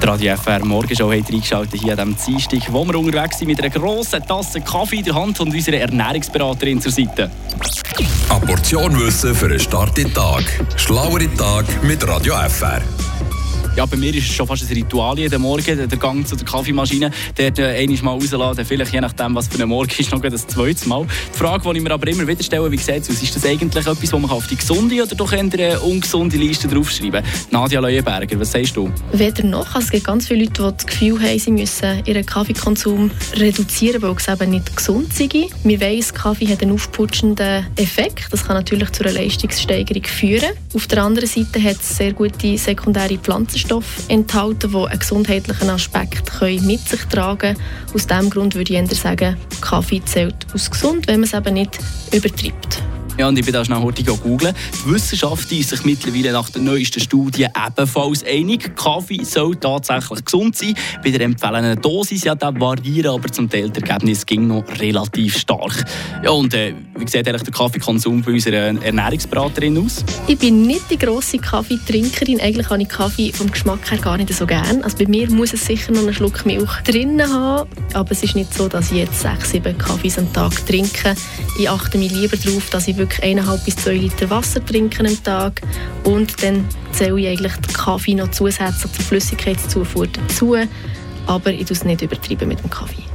Die Radio FR Morgenshow hat reingeschaltet hier an diesem Dienstag, wo wir unterwegs sind mit einer grossen Tasse Kaffee in der Hand und unserer Ernährungsberaterin zur Seite. Eine Portion Wissen für einen starken Tag. Schlauere Tag mit Radio FR. Ja, bei mir ist es schon fast ein Ritual jeden Morgen, der Gang zu der Kaffeemaschine. Dort äh, einmal mal rausladen, vielleicht je nachdem, was für ein Morgen ist, noch das zweite Mal. Die Frage, die ich mir aber immer wieder stelle, wie sieht es aus? Ist das eigentlich etwas, das man auf die gesunde oder doch eher ungesunde Liste draufschreiben Nadja Leuenberger, was sagst du? Weder noch. Also es gibt ganz viele Leute, die das Gefühl haben, sie müssen ihren Kaffeekonsum reduzieren, weil es eben nicht gesund sei. Wir wissen, Kaffee hat einen aufputschenden Effekt. Das kann natürlich zu einer Leistungssteigerung führen. Auf der anderen Seite hat es sehr gute sekundäre Pflanzenstoffe Inhaltsstoffe enthalten, die einen gesundheitlichen Aspekt mit sich tragen können. Aus diesem Grund würde ich eher sagen, Kaffee zählt aus gesund, wenn man es eben nicht übertreibt. Ja, und ich bin da schnell heute googeln. Die Wissenschaft ist sich mittlerweile nach der neuesten Studie ebenfalls einig. Kaffee soll tatsächlich gesund sein. Bei der empfehlenden Dosis ja, da variieren aber zum Teil das Ergebnis ging noch relativ stark. Ja, und äh, wie sieht eigentlich der Kaffeekonsum bei unserer Ernährungsberaterin aus? Ich bin nicht die grosse Kaffeetrinkerin. Eigentlich habe ich Kaffee vom Geschmack her gar nicht so gerne. Also bei mir muss es sicher noch einen Schluck Milch drin haben. Aber es ist nicht so, dass ich jetzt sechs, sieben Kaffees am Tag trinke. Ich achte mich lieber darauf, dass ich wirklich eineinhalb bis zwei Liter Wasser trinken am Tag und dann zähle ich eigentlich den Kaffee noch zusätzlich zur Flüssigkeitszufuhr dazu, aber ich tue es nicht übertreiben mit dem Kaffee.